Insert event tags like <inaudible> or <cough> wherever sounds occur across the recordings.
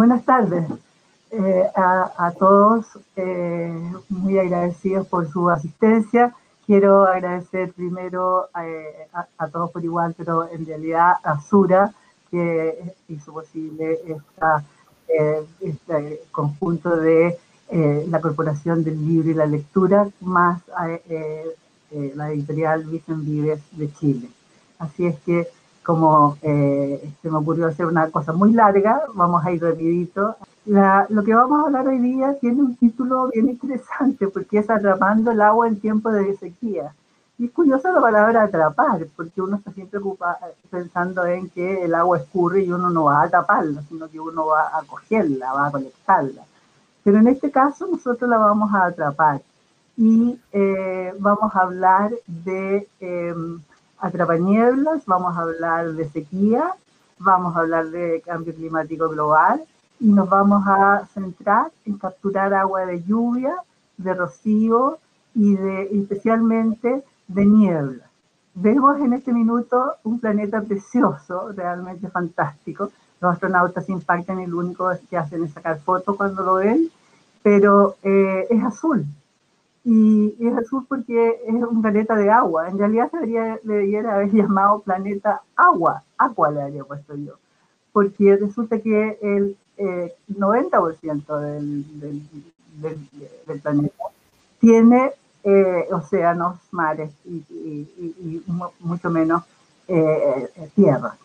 Buenas tardes eh, a, todos, eh, muy agradecidos por su asistencia. Quiero agradecer primero eh, a, todos por igual, pero en realidad a Sura, que hizo posible este conjunto de la Corporación del Libro y la Lectura, más la editorial Vicen Vives de Chile. Así es que como eh, se me ocurrió hacer una cosa muy larga, vamos a ir rapidito. lo que vamos a hablar hoy día tiene un título bien interesante porque es atrapando el agua en tiempo de sequía. Y es curiosa la palabra atrapar, porque uno está siempre ocupa, pensando en que el agua escurre y uno no va a taparla, sino que uno va a cogerla, va a conectarla. Pero en este caso nosotros la vamos a atrapar y eh, vamos a hablar de... Em, atrapanieblas, vamos a hablar de sequía, vamos a hablar de cambio climático global y nos vamos a centrar en capturar agua de lluvia, de rocío y de especialmente de niebla. Vemos en este minuto un planeta precioso, realmente fantástico. Los astronautas impactan y lo único que hacen es sacar fotos cuando lo ven, pero eh, es azul, y, es azul porque es un planeta de agua. En realidad se debería, haber <laughs> llamado planeta agua, agua le habría puesto yo, porque resulta que el 90% eh, del, planeta tiene eh, océanos, mares y, mucho menos eh, tierra.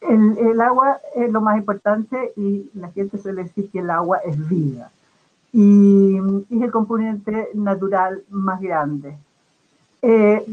El, agua es lo más importante y la gente suele decir que el agua es vida y, es el componente natural más grande. Eh,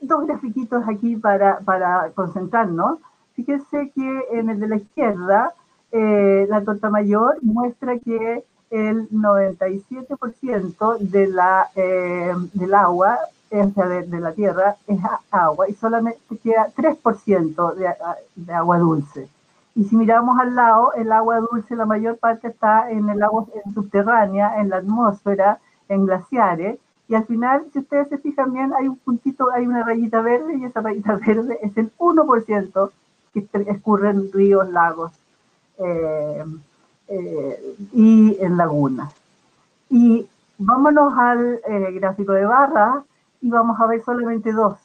dos grafiquitos aquí para, para, concentrarnos. Fíjense que en el de la izquierda, eh, la torta mayor muestra que el 97% de la, eh, del agua, o sea, de, la tierra, es agua y solamente queda 3% de, de agua dulce. Y si miramos al lado, el agua dulce, la mayor parte está en el agua subterránea, en la atmósfera, en glaciares. Y al final, si ustedes se fijan bien, hay un puntito, hay una rayita verde y esa rayita <laughs> verde es el 1% que escurre en ríos, lagos eh, eh, y en lagunas. Y vámonos al eh, gráfico de barra y vamos a ver solamente dos.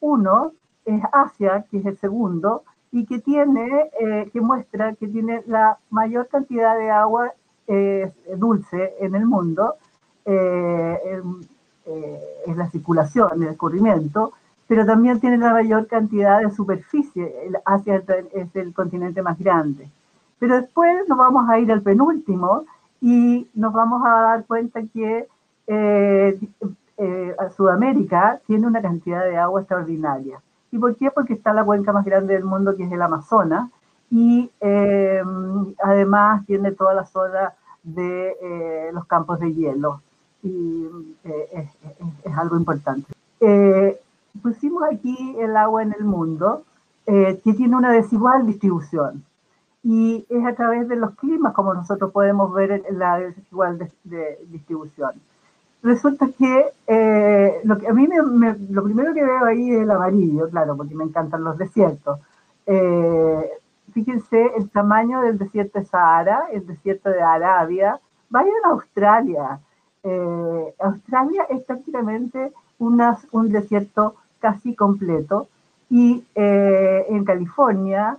Uno es Asia, que es el segundo, y que tiene, eh, que muestra que tiene la mayor cantidad de agua eh, dulce en el mundo, eh, es la circulación, el escurrimiento, pero también tiene la mayor cantidad de superficie, Asia es el continente más grande. Pero después nos vamos a ir al penúltimo y nos vamos a dar cuenta que Sudamérica tiene una cantidad de agua extraordinaria. ¿Y por qué? Porque está la cuenca más grande del mundo, que es el Amazonas, y eh, además tiene toda la zona de eh, los campos de hielo, y eh, es, algo importante. pusimos aquí el agua en el mundo, que tiene una desigual distribución, y es a través de los climas como nosotros podemos ver la desigual distribución resulta que eh, lo que a mí me, lo primero que veo ahí es el amarillo, claro, porque me encantan los desiertos. Eh, fíjense el tamaño del desierto de Sahara, el desierto de Arabia. Vayan a Australia. Eh, Australia es prácticamente una, un desierto casi completo. Y en California,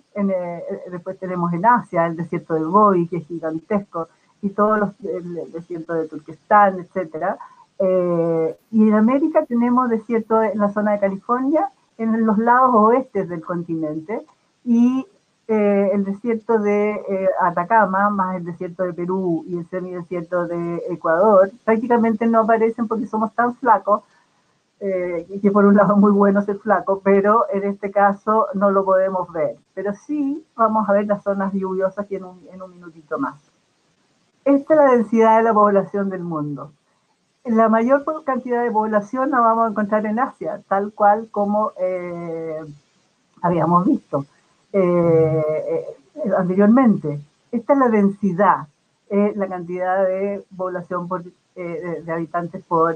después tenemos en Asia el desierto de Gobi, que es gigantesco y todos los desiertos de Turquestán, etcétera. Eh, y en América tenemos desierto en la zona de California, en los lados oestes del continente, y eh, el desierto de eh, Atacama, más el desierto de Perú y el semidesierto de Ecuador, prácticamente no aparecen porque somos tan flacos, que por un lado es muy bueno ser flaco, pero en este caso no lo podemos ver. Pero sí vamos a ver las zonas lluviosas en un, en un minutito más. Esta es la densidad de la población del mundo. La mayor cantidad de población la vamos a encontrar en Asia, tal cual como eh, habíamos visto eh, eh, anteriormente. Esta es la densidad, la cantidad de población de, habitantes por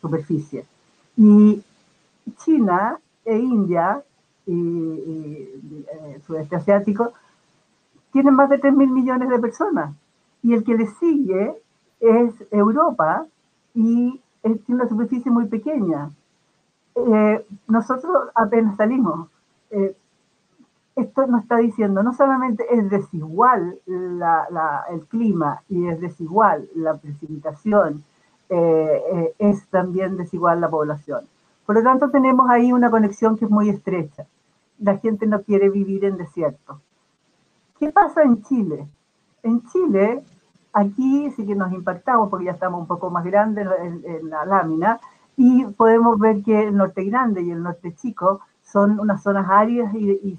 superficie. Y China e India y, sudeste asiático tiene más de 3 mil millones de personas. Y el que le sigue es Europa y tiene una superficie muy pequeña. Eh, nosotros apenas salimos. Eh, esto nos está diciendo, no solamente es desigual el clima y es desigual la precipitación, eh, es también desigual la población. Por lo tanto, tenemos ahí una conexión que es muy estrecha. La gente no quiere vivir en desierto. ¿Qué pasa en Chile? En Chile, aquí sí que nos impactamos porque ya estamos un poco más grandes en, la lámina y podemos ver que el norte grande y el norte chico son unas zonas áridas y,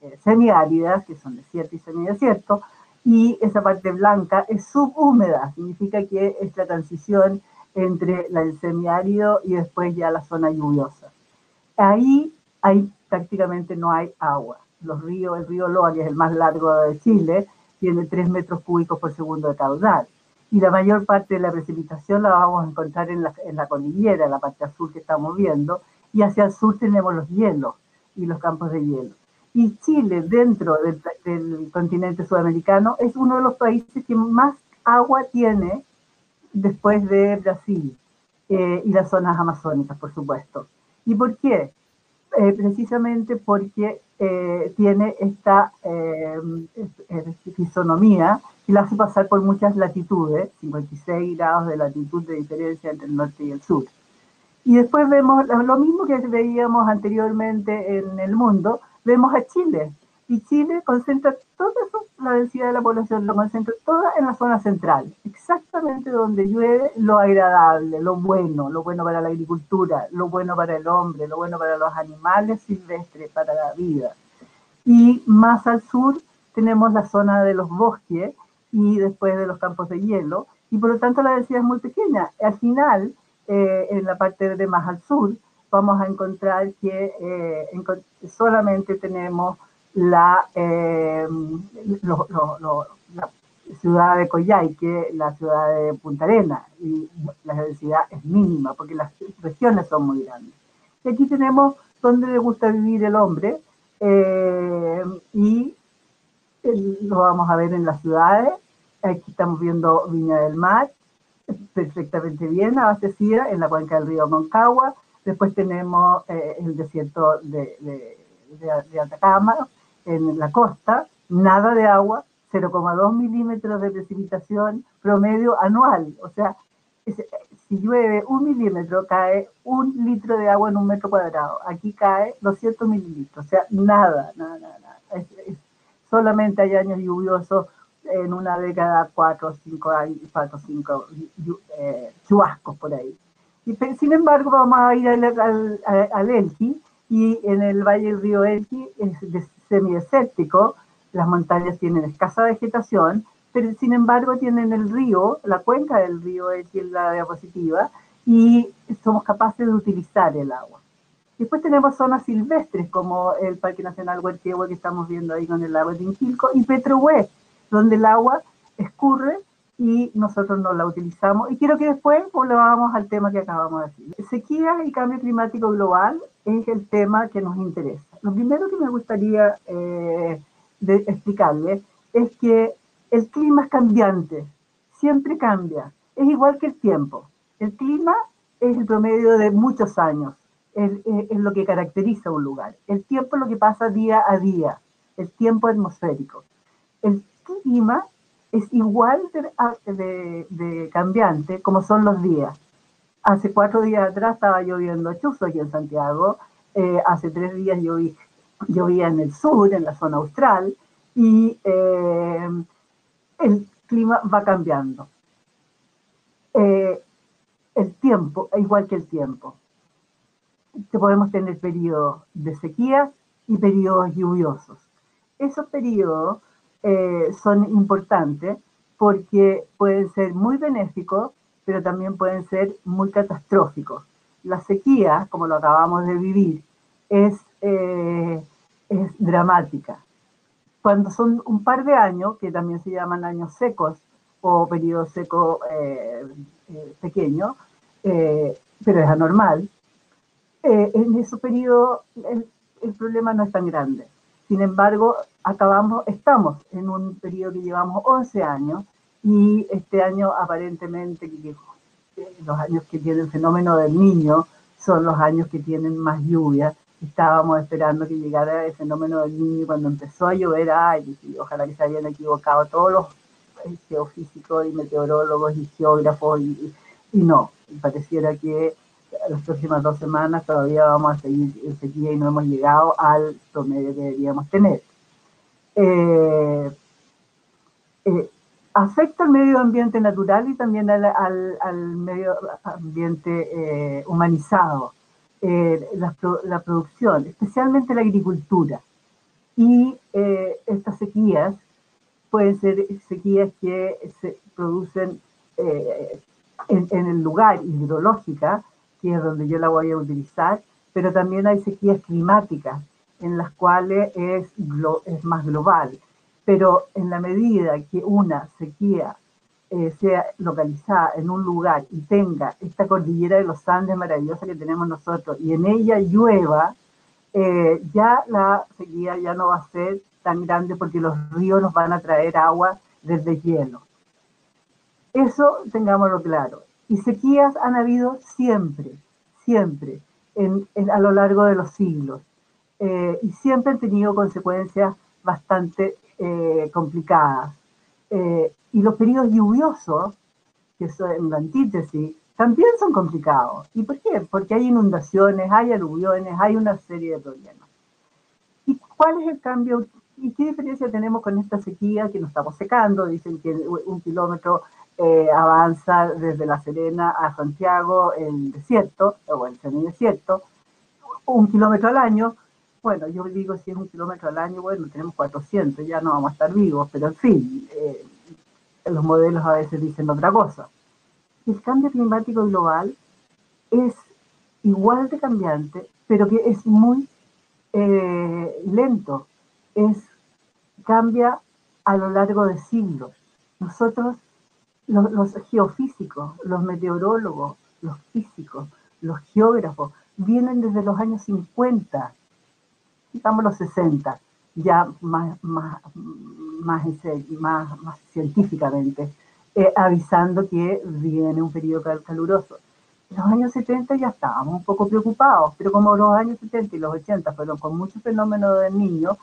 eh, semiáridas, que son desierto y semidesierto, y esa parte blanca es subhúmeda, significa que es la transición entre el semiárido y después ya la zona lluviosa. Ahí hay, prácticamente no hay agua los ríos, el río Loa, que es el más largo de Chile, tiene 3 metros cúbicos por segundo de caudal. Y la mayor parte de la precipitación la vamos a encontrar en la, en la cordillera, la parte azul que estamos viendo, y hacia el sur tenemos los hielos y los campos de hielo. Y Chile, dentro del, continente sudamericano, es uno de los países que más agua tiene después de Brasil eh, y las zonas amazónicas, por supuesto. ¿Y por qué? Eh, precisamente porque eh, tiene esta eh, fisonomía que la hace pasar por muchas latitudes, 56 grados de latitud de diferencia entre el norte y el sur. Y después vemos lo mismo que veíamos anteriormente en el mundo, vemos a Chile, y Chile concentra toda la densidad de la población, lo concentra toda en la zona central, exactamente donde llueve lo agradable, lo bueno, lo bueno para la agricultura, lo bueno para el hombre, lo bueno para los animales silvestres, para la vida. Y más al sur tenemos la zona de los bosques y después de los campos de hielo, y por lo tanto la densidad es muy pequeña. Al final, eh, en la parte de más al sur, vamos a encontrar que eh, solamente tenemos la, eh, la ciudad de Coyhaique, la ciudad de Punta Arena, y la densidad es mínima porque las regiones son muy grandes. Y aquí tenemos donde le gusta vivir el hombre, eh, y lo vamos a ver en las ciudades. Aquí estamos viendo Viña del Mar, perfectamente bien abastecida en la cuenca del río Moncagua. Después tenemos eh, el desierto de, de Atacama, en la costa, nada de agua, 0,2 milímetros de precipitación promedio anual. O sea, si llueve un milímetro, cae un litro de agua en un metro cuadrado. Aquí cae 200 mililitros. O sea, nada, nada, nada. solamente hay años lluviosos en una década, cuatro o cinco cuatro cinco eh, chubascos por ahí. Y, sin embargo, vamos a ir al, al, al Elqui y en el valle del río Elqui es semidesértico, las montañas tienen escasa vegetación, pero sin embargo tienen el río, la cuenca del río es la diapositiva, y somos capaces de utilizar el agua. Después tenemos zonas silvestres como el Parque Nacional Huerquehue que estamos viendo ahí con el lago de Inquilco y Petrohue, donde el agua escurre y nosotros no la utilizamos. Y quiero que después volvamos al tema que acabamos de decir. Sequía y cambio climático global es el tema que nos interesa. Lo primero que me gustaría eh, explicarles es que el clima es cambiante, siempre cambia, es igual que el tiempo. El clima es el promedio de muchos años, es, lo que caracteriza un lugar. El tiempo es lo que pasa día a día, el tiempo atmosférico. El clima es igual de, cambiante como son los días. Hace cuatro días atrás estaba lloviendo chuzo aquí en Santiago, eh, hace tres días llovía en el sur, en la zona austral, y eh, el clima va cambiando. Eh, el tiempo, igual que el tiempo. Podemos tener periodos de sequía y periodos lluviosos. Esos periodos son importantes porque pueden ser muy benéficos, pero también pueden ser muy catastróficos la sequía, como lo acabamos de vivir, es, eh, es dramática. Cuando son un par de años, que también se llaman años secos o periodo seco eh, eh, pequeño, pero es anormal, en ese periodo el, el, problema no es tan grande. Sin embargo, acabamos, estamos en un periodo que llevamos 11 años y este año aparentemente, los años que tienen fenómeno del niño, son los años que tienen más lluvia. Estábamos esperando que llegara el fenómeno del niño y cuando empezó a llover, ay, ojalá que se hayan equivocado todos los eh, geofísicos y meteorólogos y geógrafos y, no, pareciera que las próximas dos semanas todavía vamos a seguir en sequía y no hemos llegado al promedio que deberíamos tener. Eh, eh, afecta al medio ambiente natural y también al, medio ambiente eh, humanizado, la, producción, especialmente la agricultura. Y estas sequías pueden ser sequías que se producen en, el lugar hidrológica, que es donde yo la voy a utilizar, pero también hay sequías climáticas en las cuales es, es más global. Pero en la medida que una sequía eh, sea localizada en un lugar y tenga esta cordillera de los Andes maravillosa que tenemos nosotros y en ella llueva, eh, ya la sequía ya no va a ser tan grande porque los ríos nos van a traer agua desde hielo. Eso tengámoslo claro. Y sequías han habido siempre, siempre, a lo largo de los siglos. Eh, y siempre han tenido consecuencias bastante eh, complicadas. Eh, y los periodos lluviosos, que son la antítesis, también son complicados. ¿Y por qué? Porque hay inundaciones, hay aluviones, hay una serie de problemas. ¿Y cuál es el cambio? ¿Y qué diferencia tenemos con esta sequía que nos estamos secando? Dicen que un kilómetro eh, avanza desde La Serena a Santiago el desierto, o el desierto, un kilómetro al año. Bueno, yo digo si es un kilómetro al año, bueno, tenemos 400, ya no vamos a estar vivos, pero en fin, eh, los modelos a veces dicen otra cosa. El cambio climático global es igual de cambiante, pero que es muy eh, lento. Es, cambia a lo largo de siglos. Nosotros los, geofísicos, los meteorólogos, los físicos, los geógrafos, vienen desde los años 50, digamos los 60, ya más, más, más, más, más científicamente, eh, avisando que viene un periodo caluroso. En los años 70 ya estábamos un poco preocupados, pero como los años 70 y los 80 fueron con muchos fenómenos del niño,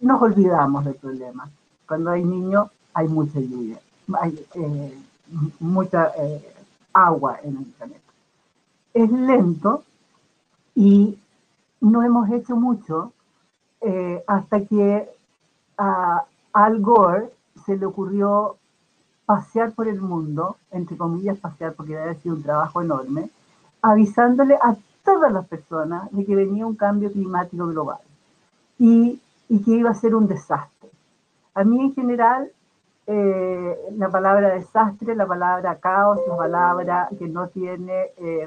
nos olvidamos del problema. Cuando hay niños, hay mucha lluvia hay eh, mucha eh, agua en el planeta. Es lento y no hemos hecho mucho eh, hasta que a Al Gore se le ocurrió pasear por el mundo, entre comillas pasear porque había sido un trabajo enorme, avisándole a todas las personas de que venía un cambio climático global y, y que iba a ser un desastre. A mí en general eh, la palabra desastre, la palabra caos, la palabra que no tiene eh,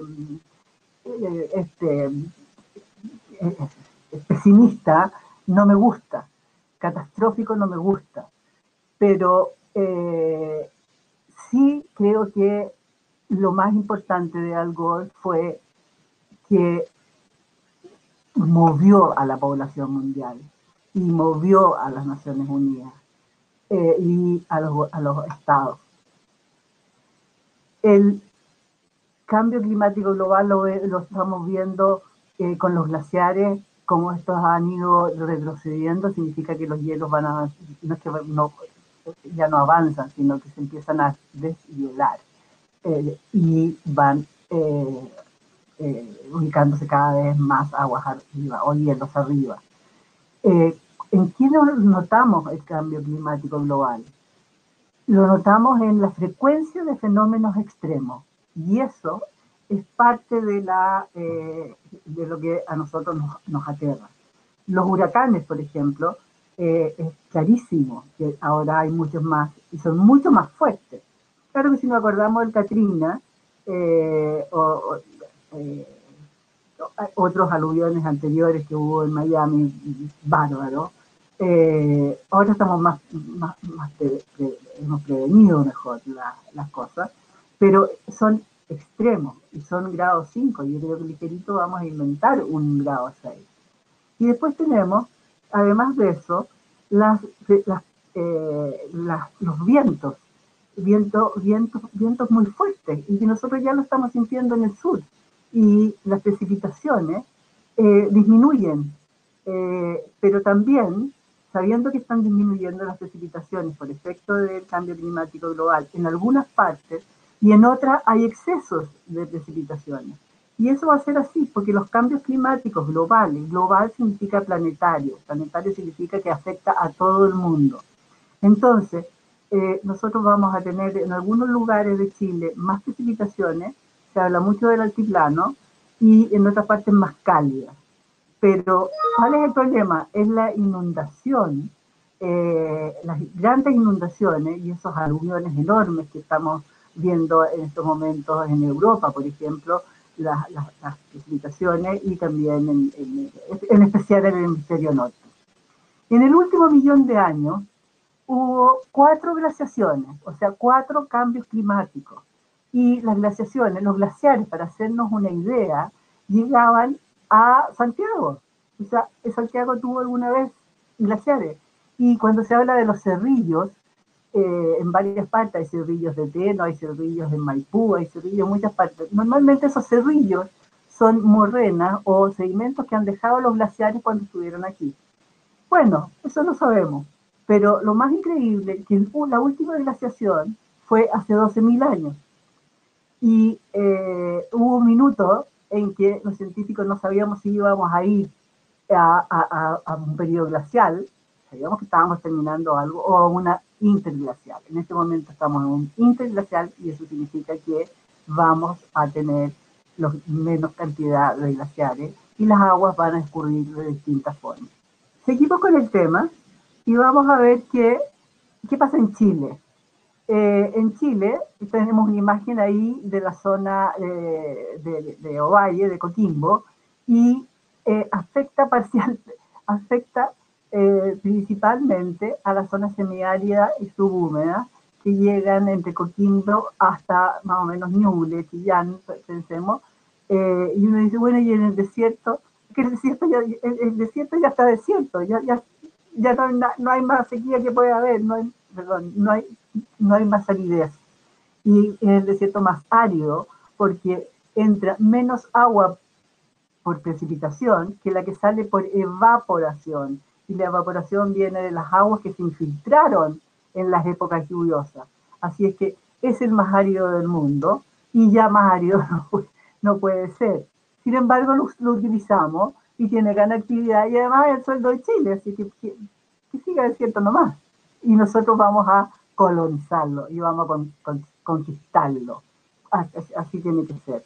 este, pesimista, no me gusta, catastrófico no me gusta, pero sí creo que lo más importante de Al Gore fue que movió a la población mundial y movió a las Naciones Unidas eh, y a los, estados. El cambio climático global lo, estamos viendo eh, con los glaciares, como estos han ido retrocediendo, significa que los hielos van a, no que ya no avanzan, sino que se empiezan a deshielar eh, y van ubicándose cada vez más aguas arriba o hielos arriba. ¿En qué notamos el cambio climático global? Lo notamos en la frecuencia de fenómenos extremos y eso es parte de, la, eh, de lo que a nosotros nos, aterra. Los huracanes, por ejemplo, eh, es clarísimo que ahora hay muchos más y son mucho más fuertes. Claro que si nos acordamos del Katrina eh, o, otros aluviones anteriores que hubo en Miami, bárbaro, ahora estamos más, más, hemos prevenido mejor las cosas, pero son extremos y son grado 5. Yo creo que ligerito vamos a inventar un grado 6. Y después tenemos además de eso, las, eh, los vientos, viento, vientos, vientos muy fuertes, y que nosotros ya lo estamos sintiendo en el sur, y las precipitaciones eh, disminuyen, eh, pero también sabiendo que están disminuyendo las precipitaciones por efecto del cambio climático global en algunas partes y en otras hay excesos de precipitaciones. Y eso va a ser así, porque los cambios climáticos globales, global significa planetario, planetario significa que afecta a todo el mundo. Entonces, eh, nosotros vamos a tener en algunos lugares de Chile más precipitaciones, se habla mucho del altiplano, y en otras partes más cálidas. Pero, ¿cuál es el problema? Es la inundación, eh, las grandes inundaciones y esos aluviones enormes que estamos viendo en estos momentos en Europa, por ejemplo, las, precipitaciones y también en, en, especial en el hemisferio norte. En el último millón de años hubo cuatro glaciaciones, o sea, cuatro cambios climáticos. Y las glaciaciones, los glaciares, para hacernos una idea, llegaban a Santiago. O sea, Santiago tuvo alguna vez glaciares. Y cuando se habla de los cerrillos, eh, en varias partes hay cerrillos de Teno, hay cerrillos en Maipú, hay cerrillos en muchas partes. Normalmente esos cerrillos son morrenas o sedimentos que han dejado los glaciares cuando estuvieron aquí. Bueno, eso no sabemos, pero lo más increíble que la última glaciación fue hace 12.000 años. Y eh, hubo un minuto en que los científicos no sabíamos si íbamos a ir a, a un periodo glacial, sabíamos que estábamos terminando algo, o una interglacial. En este momento estamos en un interglacial y eso significa que vamos a tener los, menos cantidad de glaciares y las aguas van a escurrir de distintas formas. Seguimos con el tema y vamos a ver qué, qué pasa en Chile. Eh, en Chile tenemos una imagen ahí de la zona eh, de, de, Ovalle, de Coquimbo, y eh, afecta parcial, <laughs> afecta eh, principalmente a la zona semiárida y subhúmeda, que llegan entre Coquimbo hasta más o menos Ñuble, Chillán, pensemos, eh, y uno dice, bueno, y en el desierto, que el desierto ya, el, desierto ya está desierto, ya, ya, ya no, no, hay más sequía que puede haber, no hay, perdón, no hay, no hay más salidez. Y en el desierto más árido, porque entra menos agua por precipitación que la que sale por evaporación y la evaporación viene de las aguas que se infiltraron en las épocas lluviosas. Así es que es el más árido del mundo y ya más árido <laughs> no, puede ser. Sin embargo, lo, utilizamos y tiene gran actividad y además el sueldo de Chile, así que, que, siga desierto nomás. Y nosotros vamos a colonizarlo y vamos a conquistarlo. Así, así tiene que ser.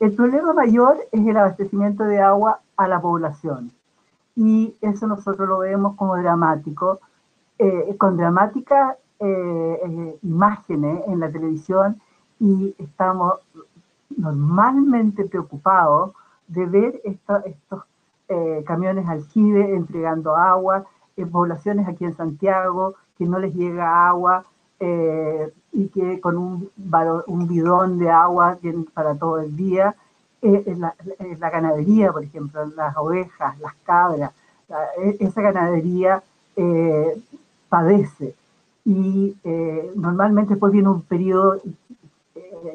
El problema mayor es el abastecimiento de agua a la población y eso nosotros lo vemos como dramático, eh, con dramáticas eh, eh, imágenes en la televisión y estamos normalmente preocupados de ver estos camiones aljibe entregando agua, en poblaciones aquí en Santiago que no les llega agua y que con un, un bidón de agua para todo el día eh, la, la, ganadería, por ejemplo, las ovejas, las cabras, e, esa ganadería eh, padece. Y eh, normalmente después viene un periodo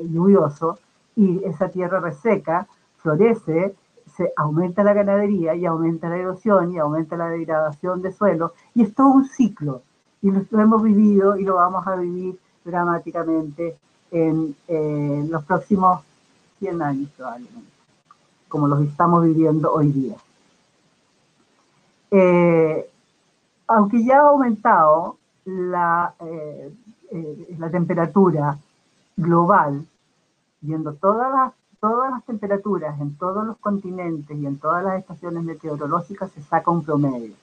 lluvioso y esa tierra reseca, florece, se aumenta la ganadería y aumenta la erosión y aumenta la degradación de suelo. Y es todo un ciclo. Y lo, hemos vivido y lo vamos a vivir dramáticamente en los próximos 100 años probablemente, como los estamos viviendo hoy día. Eh, aunque ya ha aumentado la, eh, eh, la temperatura global, viendo todas las, todas las temperaturas en todos los continentes y en todas las estaciones meteorológicas, se saca un promedio.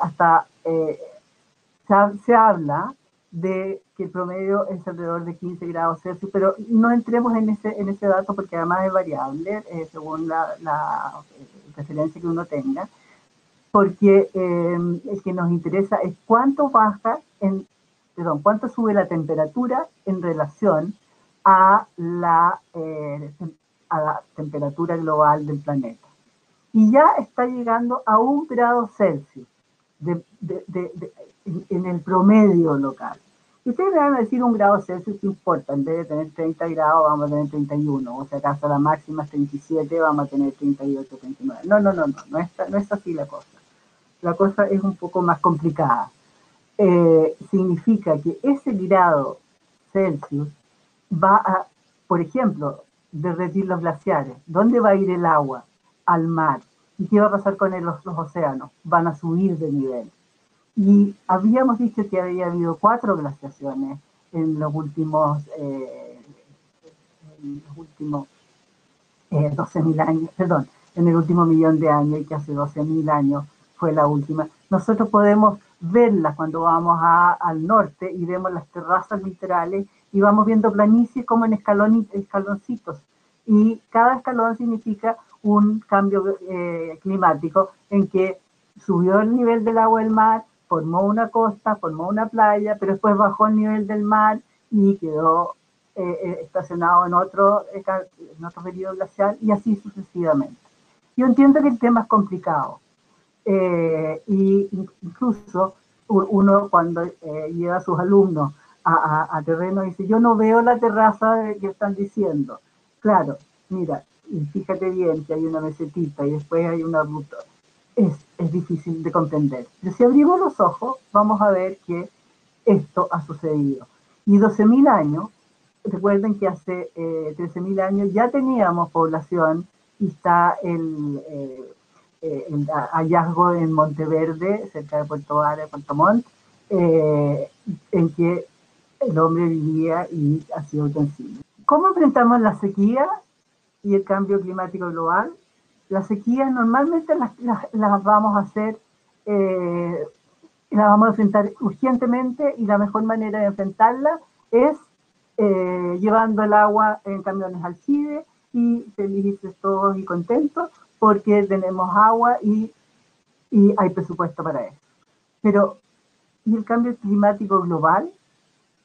hasta se, se habla de que el promedio es alrededor de 15 grados Celsius, pero no entremos en ese, en ese dato porque además es variable eh, según la, la, eh, referencia que uno tenga, porque eh, el que nos interesa es cuánto baja, en, perdón, cuánto sube la temperatura en relación a la, a la temperatura global del planeta. y ya está llegando a un grado Celsius en el promedio local. Ustedes van a decir un grado Celsius, ¿qué importa? En vez de tener 30 grados, vamos a tener 31. O sea, acaso la máxima es 37, vamos a tener 38, 39. No, no, no, no, no es, no es así la cosa. La cosa es un poco más complicada. Eh, significa que ese grado Celsius va a, por ejemplo, derretir los glaciares. ¿Dónde va a ir el agua? Al mar. ¿Y qué va a pasar con los, los océanos? Van a subir de nivel. Y habíamos dicho que había habido cuatro glaciaciones en los últimos, eh, últimos eh, 12.000 años, perdón, en el último millón de años y que hace 12.000 años fue la última. Nosotros podemos verlas cuando vamos a, al norte y vemos las terrazas literales y vamos viendo planicies como en escalón, escaloncitos. Y cada escalón significa un cambio eh, climático en que subió el nivel del agua del mar, formó una costa, formó una playa, pero después bajó el nivel del mar y quedó eh, eh, estacionado en otro, en otro periodo glacial y así sucesivamente. Yo entiendo que el tema es complicado y incluso uno cuando lleva a sus alumnos a, a, terreno dice, yo no veo la terraza que están diciendo. Claro, mira, y fíjate bien que hay una mesetita y después hay una ruta. Es, es difícil de comprender. Pero si abrimos los ojos, vamos a ver que esto ha sucedido. Y 12.000 años, recuerden que hace eh, 13.000 años ya teníamos población y está el, eh, eh el hallazgo en Monteverde, cerca de Puerto Vara, Puerto Montt, eh, en que el hombre vivía y hacía utensilios. ¿Cómo enfrentamos la sequía y el cambio climático global? Las sequías normalmente las, las, vamos a hacer, eh, las vamos a enfrentar urgentemente y la mejor manera de enfrentarla es eh, llevando el agua en camiones al Chile y felices todos y contentos porque tenemos agua y, y hay presupuesto para eso. Pero, ¿y el cambio climático global?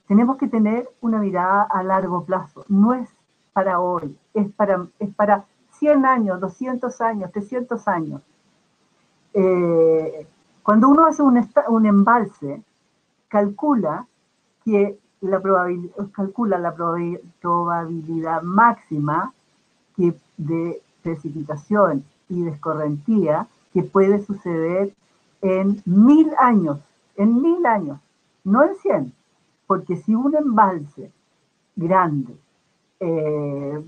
tenemos que tener una mirada a largo plazo. No es para hoy, es para, es para 100 años, 200 años, 300 años. Eh, cuando uno hace un, un, embalse, calcula que la probabilidad, calcula la probabilidad máxima que de precipitación y de escorrentía que puede suceder en mil años, en mil años, no en cien, porque si un embalse grande, eh,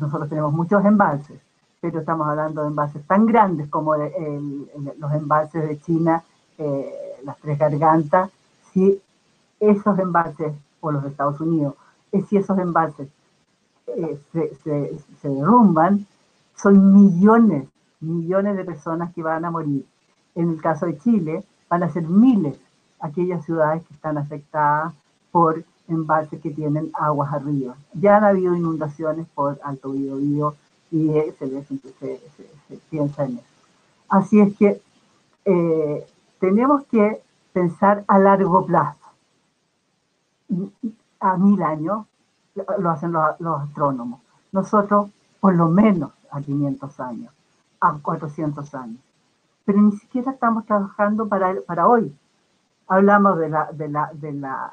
nosotros tenemos muchos embalses, pero estamos hablando de embalses tan grandes como los embalses de China, eh, las tres gargantas, si esos embalses, o los de Estados Unidos, eh, si esos embalses se, se derrumban, son millones, millones de personas que van a morir. En el caso de Chile, van a ser miles aquellas ciudades que están afectadas por embalses que tienen aguas arriba. Ya han habido inundaciones por Alto Biobío y se, se, piensa en eso. Así es que eh, tenemos que pensar a largo plazo. A mil años lo hacen los, los astrónomos. Nosotros, por lo menos a 500 años, a 400 años. Pero ni siquiera estamos trabajando para, para hoy hablamos de la, de la, de la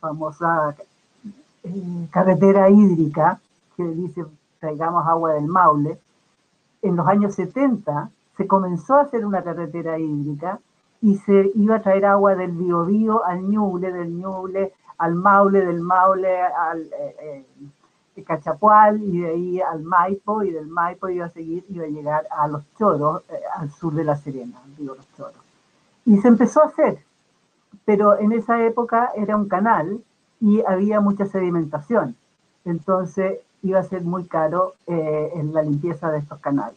famosa eh, carretera hídrica que dice traigamos agua del Maule. En los años 70 se comenzó a hacer una carretera hídrica y se iba a traer agua del Biobío al Ñuble, del Ñuble al Maule, del Maule al eh, eh, Cachapual y de ahí al Maipo y del Maipo iba a seguir, iba a llegar a los Choros, al sur de La Serena, digo los Choros. Y se empezó a hacer, pero en esa época era un canal y había mucha sedimentación. Entonces iba a ser muy caro eh, en la limpieza de estos canales.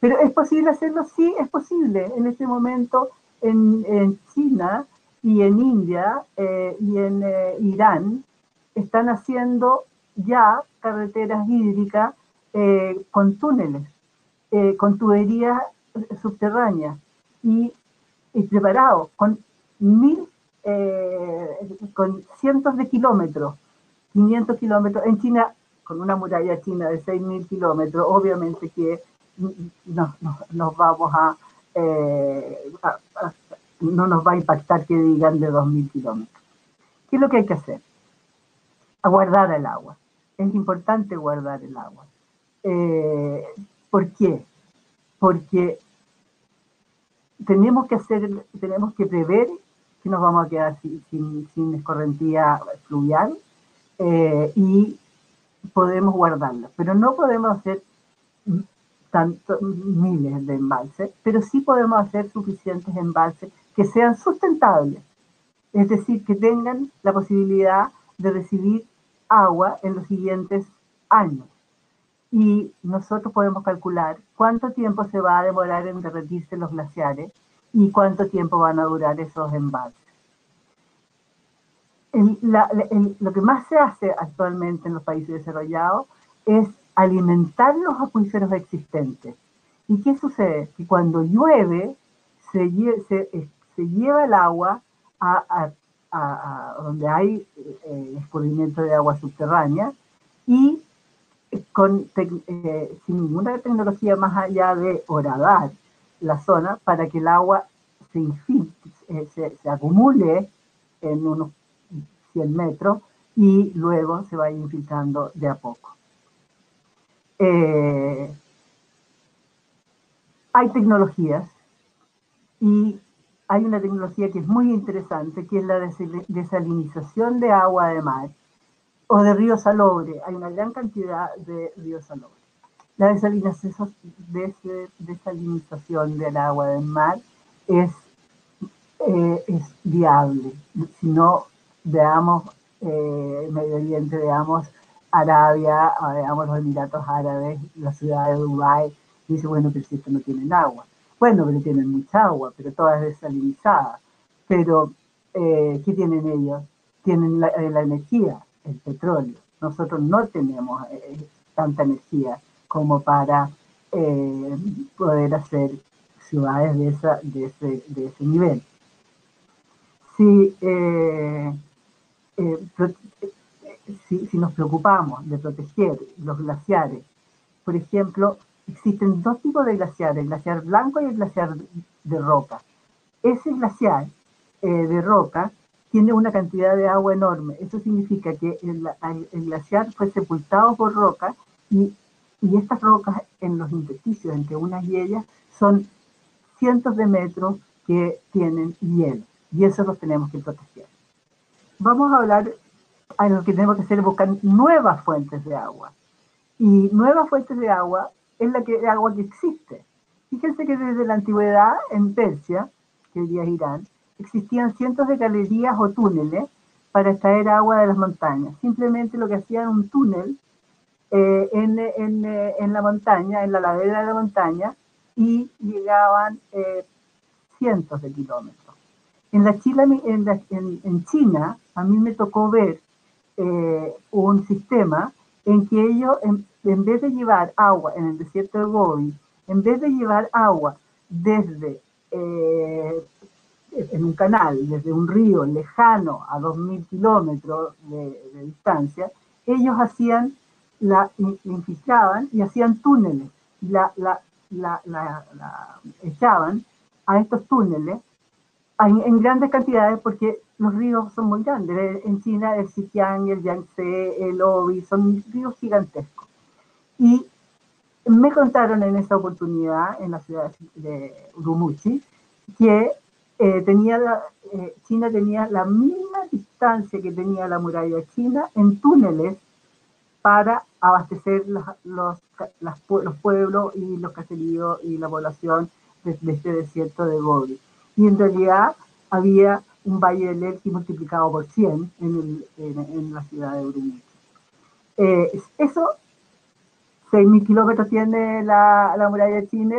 Pero ¿es posible hacerlo? Sí, es posible. En este momento en, en China y en India eh, y en eh, Irán están haciendo ya carreteras hídricas con túneles, con tuberías subterráneas y, y preparados con mil eh, con cientos de kilómetros, 500 kilómetros. En China, con una muralla china de 6.000 kilómetros, obviamente que nos, vamos eh, a, no nos va a impactar que digan de 2.000 kilómetros. ¿Qué es lo que hay que hacer? Aguardar el agua. Es importante guardar el agua. Eh, ¿Por qué? Porque tenemos que hacer, tenemos que prever que nos vamos a quedar sin, sin, escorrentía fluvial eh, y podemos guardarla. Pero no podemos hacer tantos miles de embalses, pero sí podemos hacer suficientes embalses que sean sustentables, es decir, que tengan la posibilidad de recibir agua en los siguientes años. Y nosotros podemos calcular cuánto tiempo se va a demorar en derretirse los glaciares y cuánto tiempo van a durar esos embalses. lo que más se hace actualmente en los países desarrollados es alimentar los acuíferos existentes. ¿Y qué sucede? Que cuando llueve, se, se, se lleva el agua a, donde hay eh, escurrimiento de agua subterránea y con, eh, sin ninguna tecnología más allá de horadar la zona para que el agua se, eh, se, acumule en unos 100 metros y luego se vaya infiltrando de a poco. hay tecnologías y hay una tecnología que es muy interesante, que es la desalinización de agua de mar o de río salobre. Hay una gran cantidad de ríos salobre. La desalinización, del agua del mar es, eh, es viable. Si no, veamos eh, Medio Oriente, veamos Arabia, veamos los Emiratos Árabes, la ciudad de Dubái, dice, bueno, pero si esto no tienen agua bueno, pero tienen mucha agua, pero toda es desalinizada. Pero, eh, ¿qué tienen ellos? Tienen la, eh, energía, el petróleo. Nosotros no tenemos eh, tanta energía como para poder hacer ciudades de, esa, de, ese, de ese nivel. Si, si, si nos preocupamos de proteger los glaciares, por ejemplo, existen dos tipos de glaciares, el glaciar blanco y el glaciar de roca. Ese glaciar eh, de roca tiene una cantidad de agua enorme. Eso significa que el, glaciar fue sepultado por roca y, y, estas rocas en los intersticios entre unas y ellas son cientos de metros que tienen hielo y eso los tenemos que proteger. Vamos a hablar, a lo que tenemos que hacer es buscar nuevas fuentes de agua. Y nuevas fuentes de agua es la que, agua que existe. Fíjense que desde la antigüedad en Persia, que es Irán, existían cientos de galerías o túneles para extraer agua de las montañas. Simplemente lo que hacían un túnel eh, eh, en, la montaña, en la ladera de la montaña, y llegaban eh, cientos de kilómetros. En, China, en, China, a mí me tocó ver un sistema en que ellos, en vez de llevar agua en el desierto de Gobi, en vez de llevar agua desde eh, en un canal, desde un río lejano a 2.000 kilómetros de, distancia, ellos hacían, la infiltraban y hacían túneles, la, la, la, echaban a estos túneles en, grandes cantidades porque los ríos son muy grandes. En China el Xinjiang, el Yangtze, el Obi, son ríos gigantescos. Y me contaron en esa oportunidad, en la ciudad de Urumqi, que eh, tenía eh, China tenía la misma distancia que tenía la muralla china en túneles para abastecer los, los, los pueblos y los caseríos y la población de, este desierto de Gobi. Y en realidad había un valle del Elqui multiplicado por 100 en, el, en, la ciudad de Urumqi. Eh, eso 6.000 kilómetros tiene la, la muralla de China,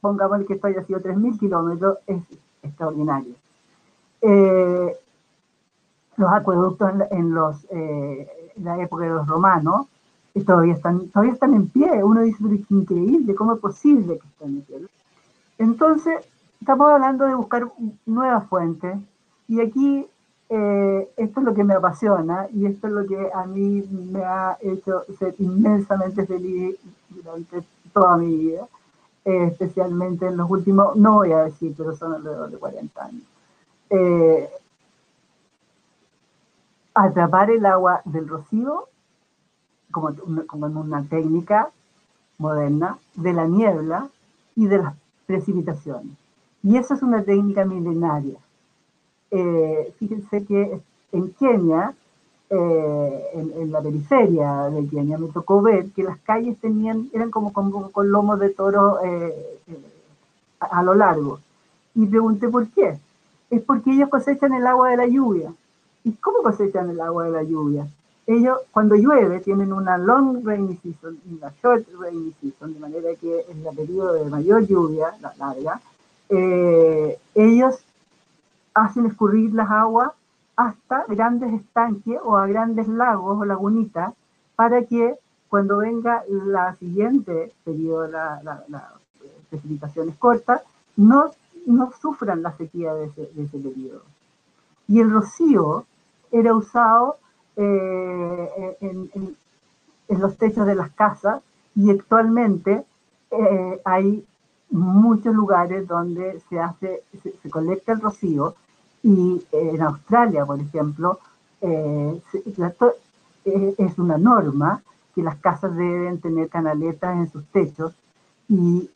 pongamos que esto haya sido 3.000 kilómetros, es extraordinario. Eh, los acueductos en, los, eh, la época de los romanos eh, todavía están, todavía están en pie. Uno dice, pero es increíble, ¿cómo es posible que estén en pie? Entonces, estamos hablando de buscar nuevas fuentes y aquí eh, esto es lo que me apasiona y esto es lo que a mí me ha hecho ser inmensamente feliz durante toda mi vida. eh, especialmente en los últimos, no voy a decir, pero son alrededor de 40 años. Eh, atrapar el agua del rocío como, como una técnica moderna, de la niebla y de las precipitaciones. Y eso es una técnica milenaria. Eh, fíjense que en Kenia, eh, en, la periferia de Kenia, me tocó ver que las calles tenían, eran como, con lomos de toro eh, a, lo largo. Y pregunté por qué. Es porque ellos cosechan el agua de la lluvia. ¿Y cómo cosechan el agua de la lluvia? Ellos, cuando llueve, tienen una long rainy season y una short rainy season, de manera que en el periodo de mayor lluvia, la larga, ellos hacen escurrir las aguas hasta grandes estanques o a grandes lagos o lagunitas para que cuando venga la siguiente periodo, la, la, precipitaciones cortas, no, no sufran la sequía de ese, de ese periodo. Y el rocío era usado eh, en, en, los techos de las casas y actualmente eh, hay muchos lugares donde se hace, se, colecta el rocío y eh, en Australia, por ejemplo, eh, eh, es una norma que las casas deben tener canaletas en sus techos y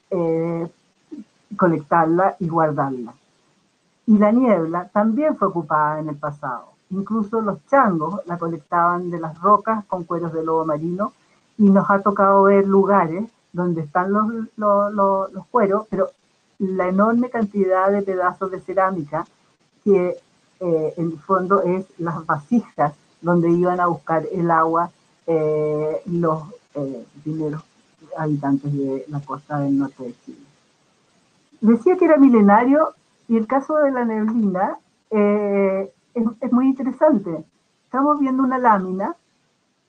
colectarla y guardarla. Y la niebla también fue ocupada en el pasado. Incluso los changos la colectaban de las rocas con cueros de lobo marino y nos ha tocado ver lugares donde están los, los, cueros, pero la enorme cantidad de pedazos de cerámica que eh, en el fondo es las vasijas donde iban a buscar el agua eh, los eh, primeros habitantes de la costa del norte de Chile. Decía que era milenario y el caso de la neblina es, es muy interesante. Estamos viendo una lámina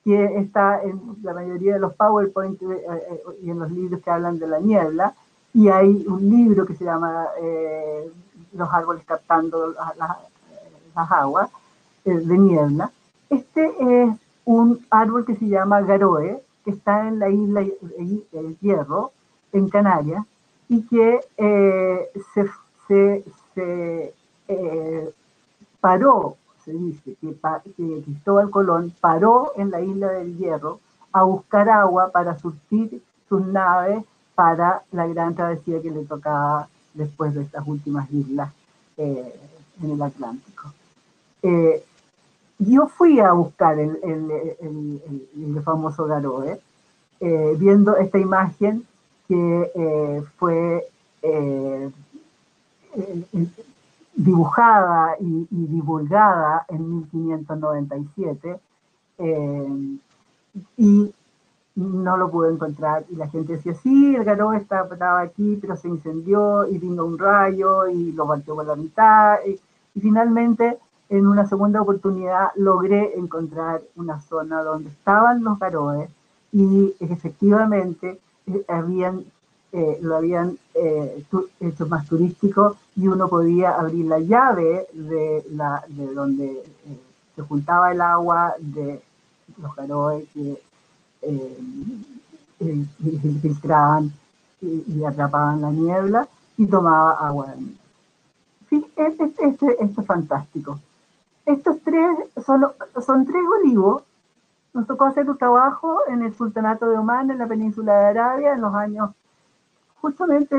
que está en la mayoría de los PowerPoint eh, eh, y en los libros que hablan de la niebla, y hay un libro que se llama eh, Los árboles captando las, aguas de niebla. Este es un árbol que se llama garoe, que está en la isla Hierro, en Canarias, y que se, se, se paró se dice que, Cristóbal Colón paró en la isla del Hierro a buscar agua para surtir sus naves para la gran travesía que le tocaba después de estas últimas islas eh, en el Atlántico. Eh, yo fui a buscar el, el, famoso Garoe, eh, viendo esta imagen que fue dibujada y, divulgada en 1597 eh, y no lo pude encontrar. Y la gente decía, sí, el garo estaba aquí, pero se incendió y vino un rayo y lo partió por la mitad y, finalmente en una segunda oportunidad logré encontrar una zona donde estaban los garoes y efectivamente eh, habían eh, lo habían eh, hecho más turístico y uno podía abrir la llave de, la, de donde eh, se juntaba el agua de los garoes que filtraban y, atrapaban la niebla y tomaba agua de niebla. Sí, este, este, esto es fantástico. Estos tres son, son tres olivos. Nos tocó hacer un trabajo en el Sultanato de Omán, en la península de Arabia, en los años justamente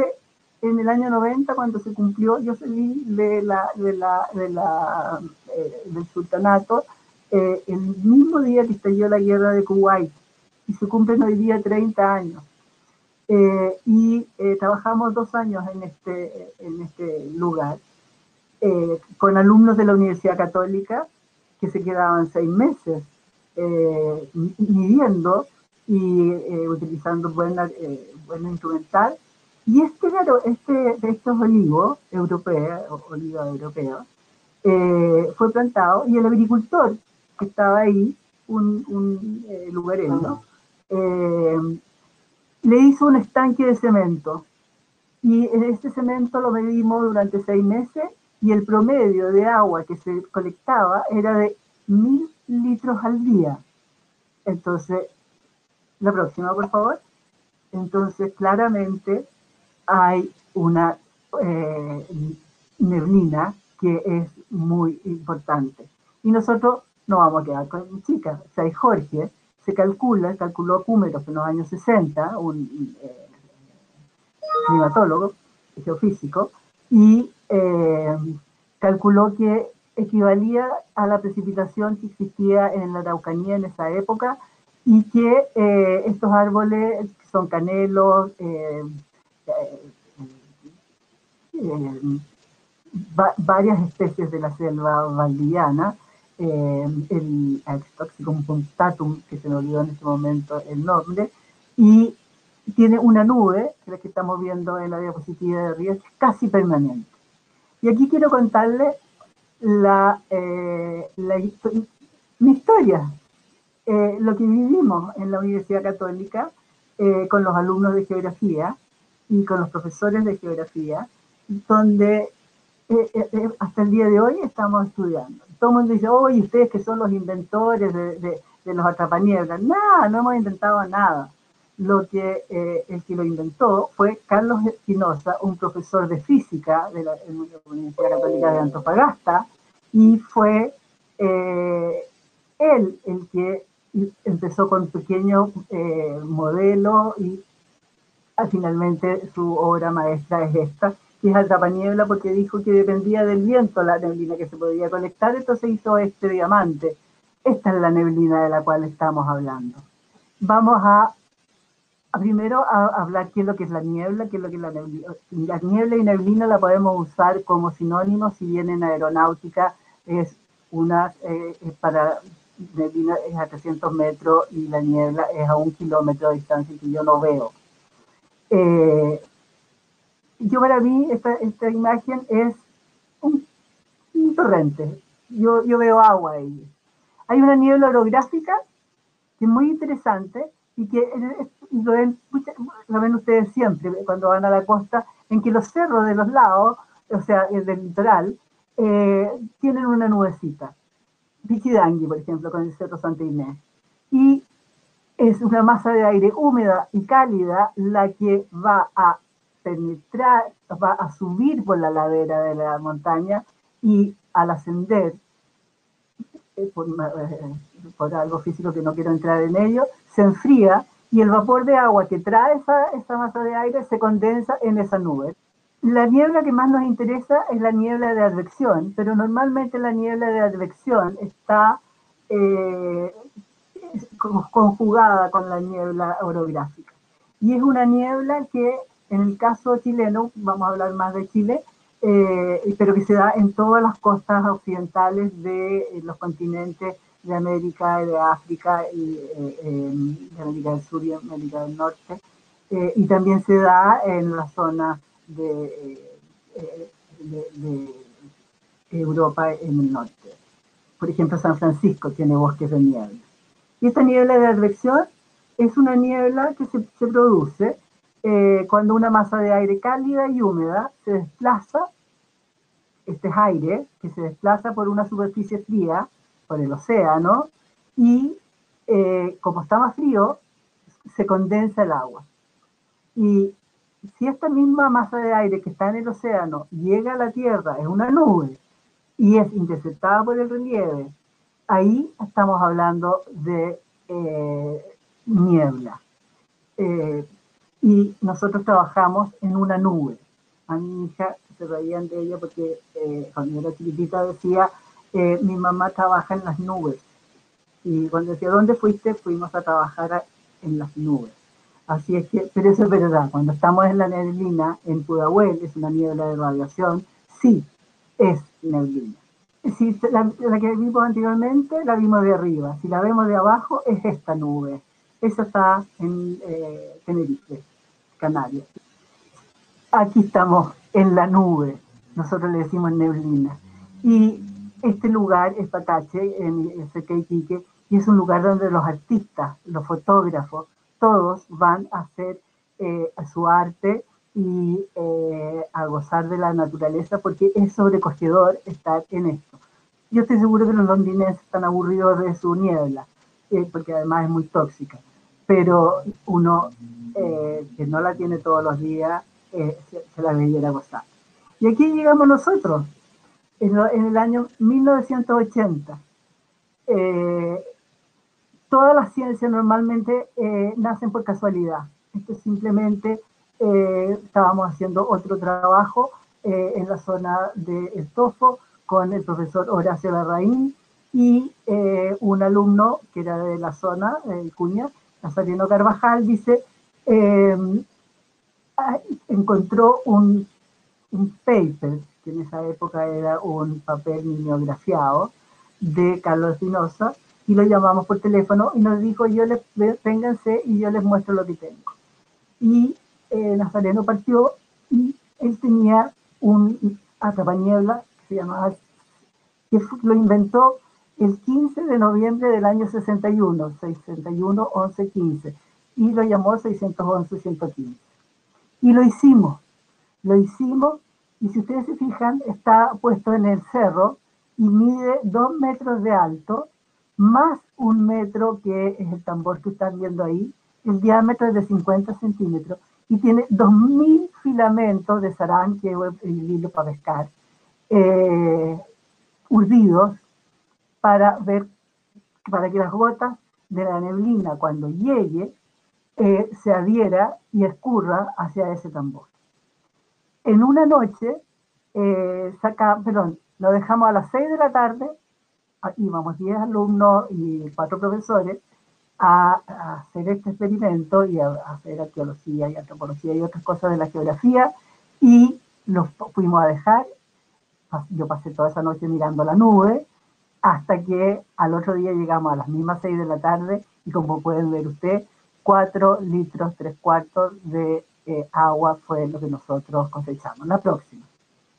en el año 90, cuando se cumplió, yo salí de la, de la, de la, eh, del sultanato eh, el mismo día que estalló la guerra de Kuwait y se cumplen hoy día 30 años. Eh, y trabajamos dos años en este, en este lugar con alumnos de la Universidad Católica que se quedaban seis meses midiendo y utilizando buena, buena instrumental y este, este, estos olivos europeos, oliva europea, eh, fue plantado y el agricultor que estaba ahí, un, un eh, lugareño, eh, le hizo un estanque de cemento. Y este cemento lo medimos durante seis meses y el promedio de agua que se colectaba era de mil litros al día. Entonces, la próxima, por favor. Entonces, claramente, hay una eh, neblina que es muy importante. Y nosotros no vamos a quedar con chicas. O sea, Jorge se calcula, calculó Cúmeros en los años 60, un eh, climatólogo, geofísico, y eh, calculó que equivalía a la precipitación que existía en la Araucanía en esa época y que eh, estos árboles son canelos, eh, varias especies de la selva valdiviana, el Axtoxicum puntatum, que se me olvidó en este momento el nombre, y tiene una nube, que la que estamos viendo en la diapositiva de arriba, casi permanente. Y aquí quiero contarle la, eh, mi historia, eh, lo que vivimos en la Universidad Católica eh, con los alumnos de geografía y con los profesores de geografía, donde hasta el día de hoy estamos estudiando. Todo el mundo dice, oye, ustedes que son los inventores de, de, de los atrapanieblas. Nada, no hemos inventado nada lo que eh, el que lo inventó fue Carlos Espinosa, un profesor de física de la, Universidad Católica de Antofagasta, y fue eh, él el que empezó con pequeño eh, modelo y finalmente su obra maestra es esta, que es Atrapaniebla, porque dijo que dependía del viento la neblina que se podía colectar, entonces hizo este diamante. Esta es la neblina de la cual estamos hablando. Vamos a primero a hablar qué es lo que es la niebla, qué es lo que es la neblina. La niebla y neblina la podemos usar como sinónimos, si bien en aeronáutica es una, eh, para neblina es a 300 metros y la niebla es a un kilómetro de distancia que yo no veo. Eh, yo para mí esta, esta imagen es un, torrente. Yo, yo veo agua ahí. Hay una niebla orográfica que es muy interesante y que lo ven, lo ven ustedes siempre cuando van a la costa, en que los cerros de los lados, o sea, el del litoral, eh, tienen una nubecita. Pichidangui, por ejemplo, con el cerro Santa Inés. Y es una masa de aire húmeda y cálida la que va a penetrar, va a subir por la ladera de la montaña y al ascender, eh, por, eh, por algo físico que no quiero entrar en ello, se enfría y el vapor de agua que trae esa, masa de aire se condensa en esa nube. La niebla que más nos interesa es la niebla de advección, pero normalmente la niebla de advección está eh, conjugada con la niebla orográfica. Y es una niebla que en el caso chileno, vamos a hablar más de Chile, eh, pero que se da en todas las costas occidentales de los continentes de América, de África, y, eh, de América del Sur y América del Norte, eh, y también se da en la zona de, eh, de, Europa en el norte. Por ejemplo, San Francisco tiene bosques de niebla. Y esta niebla de advección es una niebla que se, se produce cuando una masa de aire cálida y húmeda se desplaza, este es aire, que se desplaza por una superficie fría, por el océano y eh, como está más frío, se condensa el agua. Y si esta misma masa de aire que está en el océano llega a la Tierra, es una nube, y es interceptada por el relieve, ahí estamos hablando de eh, niebla. Eh, y nosotros trabajamos en una nube. A mi hija se reían de ella porque cuando era chiquitita decía, mi mamá trabaja en las nubes. Y cuando decía, ¿dónde fuiste? Fuimos a trabajar en las nubes. Así es que, pero eso es verdad, cuando estamos en la neblina, en Pudahuel, es una niebla de radiación, sí, es neblina. Si la, que vimos anteriormente, la vimos de arriba. Si la vemos de abajo, es esta nube. Esa está en eh, Tenerife, Canarias. Aquí estamos en la nube. Nosotros le decimos neblina. Y este lugar es Patache, en Sequeiquique, y es un lugar donde los artistas, los fotógrafos, todos van a hacer eh, su arte y eh, a gozar de la naturaleza porque es sobrecogedor estar en esto. Yo estoy seguro que los londinenses están aburridos de su niebla, eh, porque además es muy tóxica, pero uno que no la tiene todos los días se, se, la debiera gozar. Y aquí llegamos nosotros, en, el año 1980. Eh, todas las ciencias normalmente eh, nacen por casualidad. Esto simplemente eh, estábamos haciendo otro trabajo en la zona de Estofo con el profesor Horacio Larraín y un alumno que era de la zona, de Cuña, Nazareno Carvajal, dice, encontró un, un paper que en esa época era un papel mimeografiado de Carlos Espinosa, y lo llamamos por teléfono y nos dijo, yo les, vénganse y yo les muestro lo que tengo. Y eh, Nazareno partió y él tenía un atrapaniebla que se llamaba, que lo inventó el 15 de noviembre del año 61, 61, 11, 15, y lo llamó 611, 115. Y lo hicimos, lo hicimos y si ustedes se fijan, está puesto en el cerro y mide dos metros de alto, más un metro que es el tambor que están viendo ahí. El diámetro es de 50 centímetros y tiene 2.000 filamentos de sarán, que es el hilo para pescar, eh, urdidos para ver, para que las gotas de la neblina cuando llegue eh, se adhiera y escurra hacia ese tambor. En una noche, eh, saca, perdón, lo dejamos a las 6 de la tarde, íbamos 10 alumnos y 4 profesores a, hacer este experimento y a, hacer arqueología y antropología y otras cosas de la geografía y los fuimos a dejar. Yo pasé toda esa noche mirando la nube hasta que al otro día llegamos a las mismas 6 de la tarde y como pueden ver ustedes, 4 litros, 3 cuartos de agua fue lo que nosotros cosechamos. La próxima.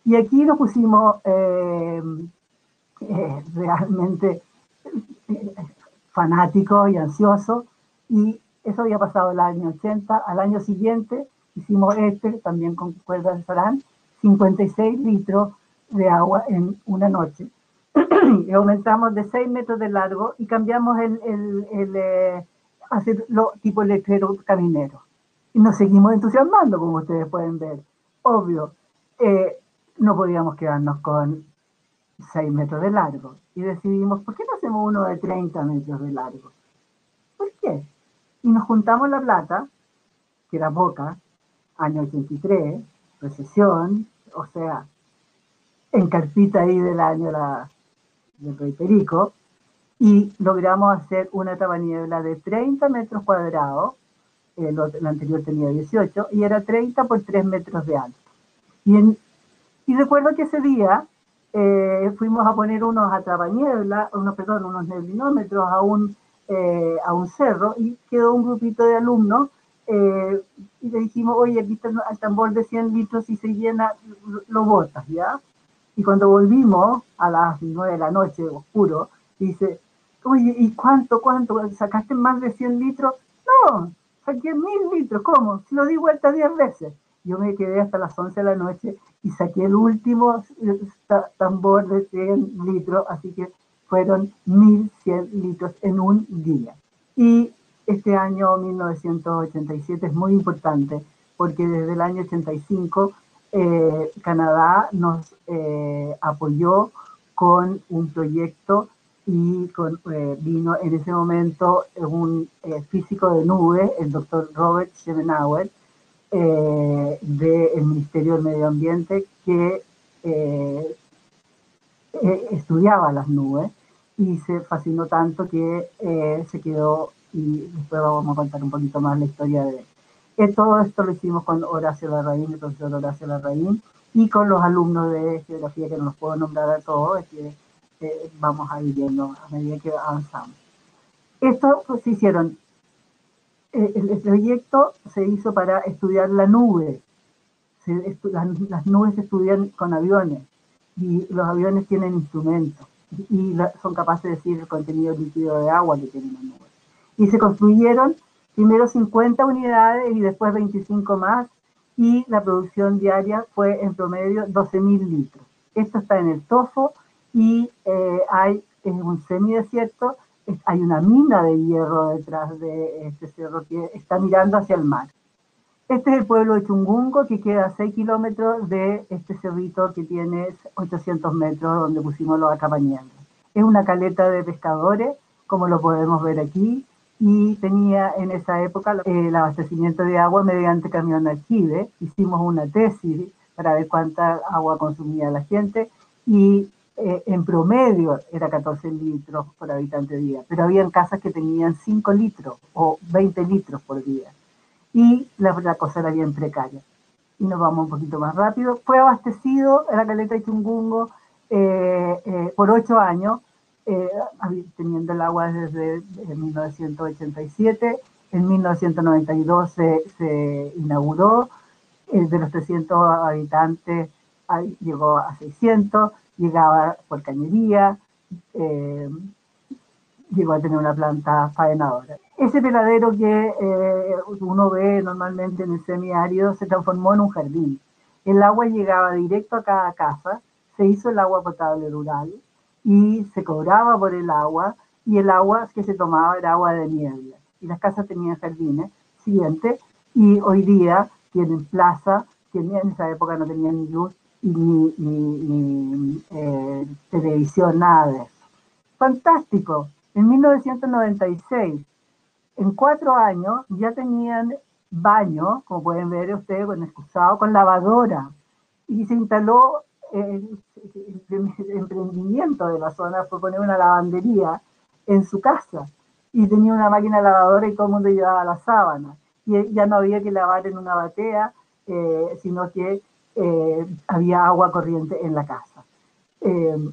Y aquí nos pusimos eh, eh, realmente eh, fanáticos y ansiosos y eso había pasado el año 80. Al año siguiente hicimos este, también con cuerdas de Sarán, 56 litros de agua en una noche. <clears throat> y aumentamos de 6 metros de largo y cambiamos el, el, el hacerlo tipo letrero caminero y nos seguimos entusiasmando, como ustedes pueden ver. Obvio, eh, no podíamos quedarnos con 6 metros de largo y decidimos, ¿por qué no hacemos uno de 30 metros de largo? ¿Por qué? Y nos juntamos la plata, que era poca, año 83, recesión, o sea, en carpita ahí del año la, del Rey Perico, y logramos hacer una tabaniebla de 30 metros cuadrados el, anterior tenía 18, y era 30 por 3 metros de alto. Y, y recuerdo que ese día eh, fuimos a poner unos atrapaniebla, unos, perdón, unos neblinómetros a un, eh, a un cerro y quedó un grupito de alumnos eh, y le dijimos, oye, aquí está el tambor de 100 litros y se llena, lo botas, ¿ya? Y cuando volvimos a las 9 de la noche, oscuro, dice, oye, ¿y cuánto, cuánto? ¿Sacaste más de 100 litros? No, saqué mil litros, ¿cómo? Si lo di vuelta diez veces. Yo me quedé hasta las 11 de la noche y saqué el último tambor de 100 litros, así que fueron 1100 litros en un día. Y este año 1987 es muy importante porque desde el año 85 eh, Canadá nos eh, apoyó con un proyecto y con, eh, vino en ese momento un eh, físico de nube, el doctor Robert Schemenauer, eh, del Ministerio del Medio Ambiente, que estudiaba las nubes y se fascinó tanto que se quedó, y después vamos a contar un poquito más la historia de él. todo esto lo hicimos con Horacio Larraín, el profesor Horacio Larraín, y con los alumnos de geografía, que no los puedo nombrar a todos, que vamos a ir viendo a medida que avanzamos. Esto pues, se hicieron, eh, el, proyecto se hizo para estudiar la nube. las, nubes se estudian con aviones y los aviones tienen instrumentos y son capaces de decir el contenido líquido de agua que tiene una nube. Y se construyeron primero 50 unidades y después 25 más y la producción diaria fue en promedio 12.000 litros. Esto está en el TOFO, y eh, hay en un semidesierto, hay una mina de hierro detrás de este cerro que está mirando hacia el mar. Este es el pueblo de Chungungo, que queda a 6 kilómetros de este cerrito que tiene 800 metros donde pusimos los acampañantes. Es una caleta de pescadores, como lo podemos ver aquí, y tenía en esa época el abastecimiento de agua mediante camión aljibe. Hicimos una tesis para ver cuánta agua consumía la gente y eh, en promedio era 14 litros por habitante día, pero habían casas que tenían 5 litros o 20 litros por día y la, cosa era bien precaria. Y nos vamos un poquito más rápido. Fue abastecido la caleta de Chungungo eh, eh, por ocho años, eh, teniendo el agua desde 1987. En 1992 se, se inauguró, de los 300 habitantes llegó a 600, llegaba por cañería, llegó a tener una planta faenadora. Ese peladero que eh, uno ve normalmente en el semiárido se transformó en un jardín. El agua llegaba directo a cada casa, se hizo el agua potable rural y se cobraba por el agua y el agua que se tomaba era agua de niebla. Y las casas tenían jardines. Siguiente, y hoy día tienen plaza, que en esa época no tenían luz ni, ni, eh, televisión, nada de. Fantástico. En 1996 en cuatro años ya tenían baño, como pueden ver ustedes, con con lavadora. Y se instaló el, emprendimiento de la zona, fue poner una lavandería en su casa. Y tenía una máquina lavadora y todo el llevaba la sábana. Y ya no había que lavar en una batea, eh, sino que eh, había agua corriente en la casa. Eh,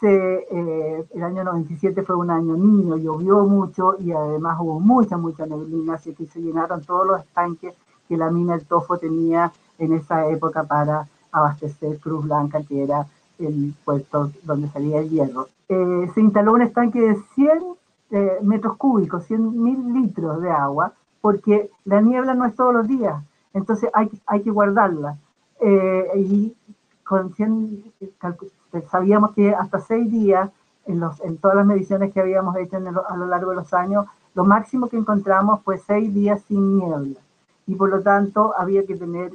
se, eh, el año 97 fue un año niño, llovió mucho y además hubo mucha, mucha neblina, así que se llenaron todos los estanques que la mina El Tofo tenía en esa época para abastecer Cruz Blanca, que era el puerto donde salía el hierro. Eh, se instaló un estanque de 100 eh, metros cúbicos, 100 mil litros de agua, porque la niebla no es todos los días, entonces hay, hay que guardarla. Y con 100, sabíamos que hasta seis días, en, los, en todas las mediciones que habíamos hecho a lo largo de los años, lo máximo que encontramos fue seis días sin niebla. Y por lo tanto había que tener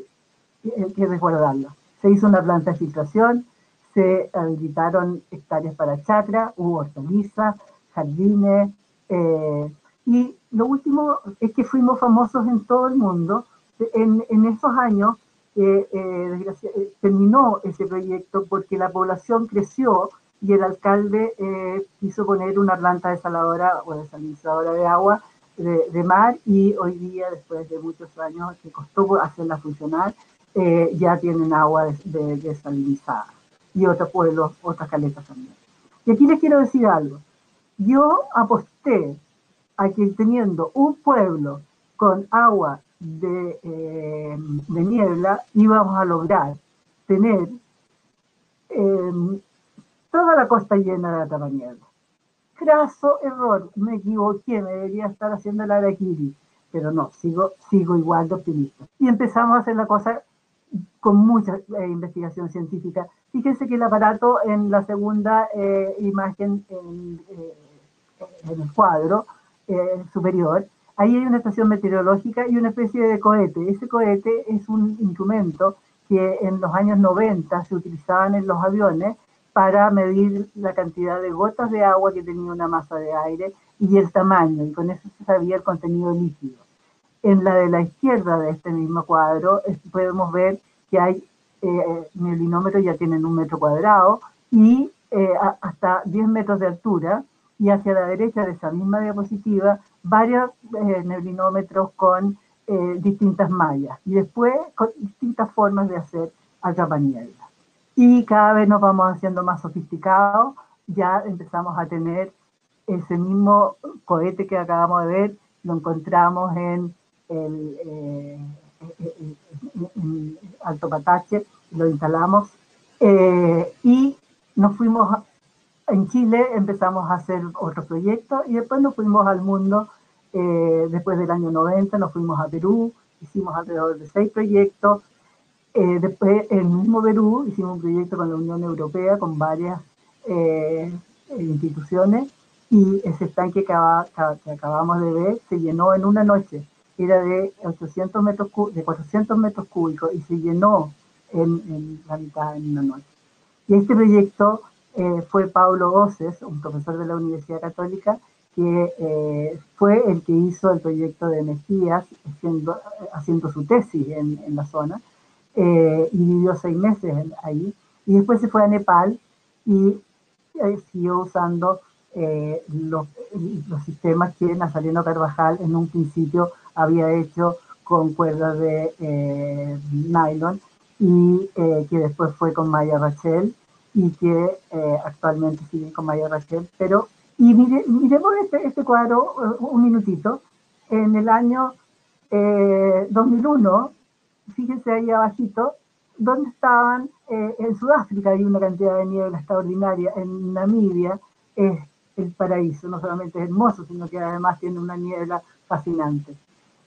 eh, que resguardarla. Se hizo una planta de filtración, se habilitaron hectáreas para chacra, hubo hortalizas, jardines, eh, y lo último es que fuimos famosos en todo el mundo. En, en esos años eh, eh, terminó ese proyecto porque la población creció y el alcalde eh, quiso poner una planta desaladora o desalinizadora de agua de, mar y hoy día, después de muchos años que costó hacerla funcionar, ya tienen agua desalinizada y otros pueblos, otras caletas también. Y aquí les quiero decir algo. Yo aposté a que teniendo un pueblo con agua eh, de, niebla íbamos a lograr tener em, toda la costa llena de atrapaniebla. Craso error, me equivoqué, me debería estar haciendo el araquiri, pero no, sigo, sigo igual de optimista. Y empezamos a hacer la cosa con mucha eh, investigación científica. Fíjense que el aparato en la segunda eh, imagen en, en, el cuadro superior Ahí hay una estación meteorológica y una especie de cohete. Ese cohete es un instrumento que en los años 90 se utilizaban en los aviones para medir la cantidad de gotas de agua que tenía una masa de aire y el tamaño, y con eso se sabía el contenido líquido. En la de la izquierda de este mismo cuadro podemos ver que hay eh, neolinómetros ya tienen un metro cuadrado y eh, hasta 10 metros de altura, y hacia la derecha de esa misma diapositiva varios eh, neblinómetros con eh, distintas mallas. Y después con distintas formas de hacer atrapaniebla. Y cada vez nos vamos haciendo más sofisticados, ya empezamos a tener ese mismo cohete que acabamos de ver, lo encontramos en el eh, Alto Patache, lo instalamos. Y nos fuimos en Chile empezamos a hacer otro proyecto y después nos fuimos al mundo, eh, después del año 90 nos fuimos a Perú, hicimos alrededor de seis proyectos, eh, después en mismo Perú hicimos un proyecto con la Unión Europea, con varias eh, instituciones y ese estanque que, acabamos de ver se llenó en una noche. era de 800 metros de 400 metros cúbicos y se llenó en, la mitad en una noche. Y este proyecto eh, fue Pablo Oces, un profesor de la Universidad Católica, que eh, fue el que hizo el proyecto de Mejías haciendo, su tesis en, la zona eh, y vivió seis meses ahí. Y después se fue a Nepal y siguió usando los, los, sistemas que Nazareno Carvajal en un principio había hecho con cuerdas de nylon y que después fue con Maya Rachel y que eh, actualmente sigue con Maya Rachel. Pero, y mire, miremos este, este cuadro eh, un minutito. En el año 2001, fíjense ahí abajito, donde estaban, en Sudáfrica hay una cantidad de niebla extraordinaria, en Namibia es el paraíso, no solamente es hermoso, sino que además tiene una niebla fascinante.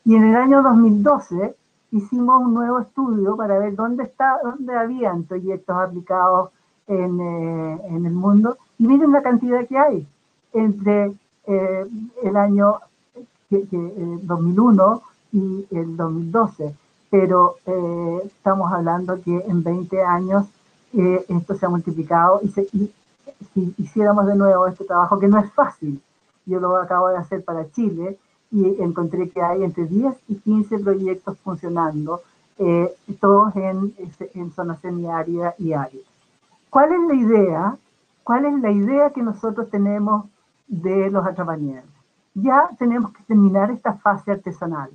Y en el año 2012, hicimos un nuevo estudio para ver dónde, está, dónde habían proyectos aplicados en, eh, en el mundo y miren la cantidad que hay entre eh, el año que, 2001 y el 2012. Pero eh, estamos hablando que en 20 años esto se ha multiplicado y, y si hiciéramos de nuevo este trabajo, que no es fácil, yo lo acabo de hacer para Chile, y encontré que hay entre 10 y 15 proyectos funcionando, eh, todos en, en zona semiárida y árida. ¿Cuál es la idea? ¿Cuál es la idea que nosotros tenemos de los atrapanieros? Ya tenemos que terminar esta fase artesanal.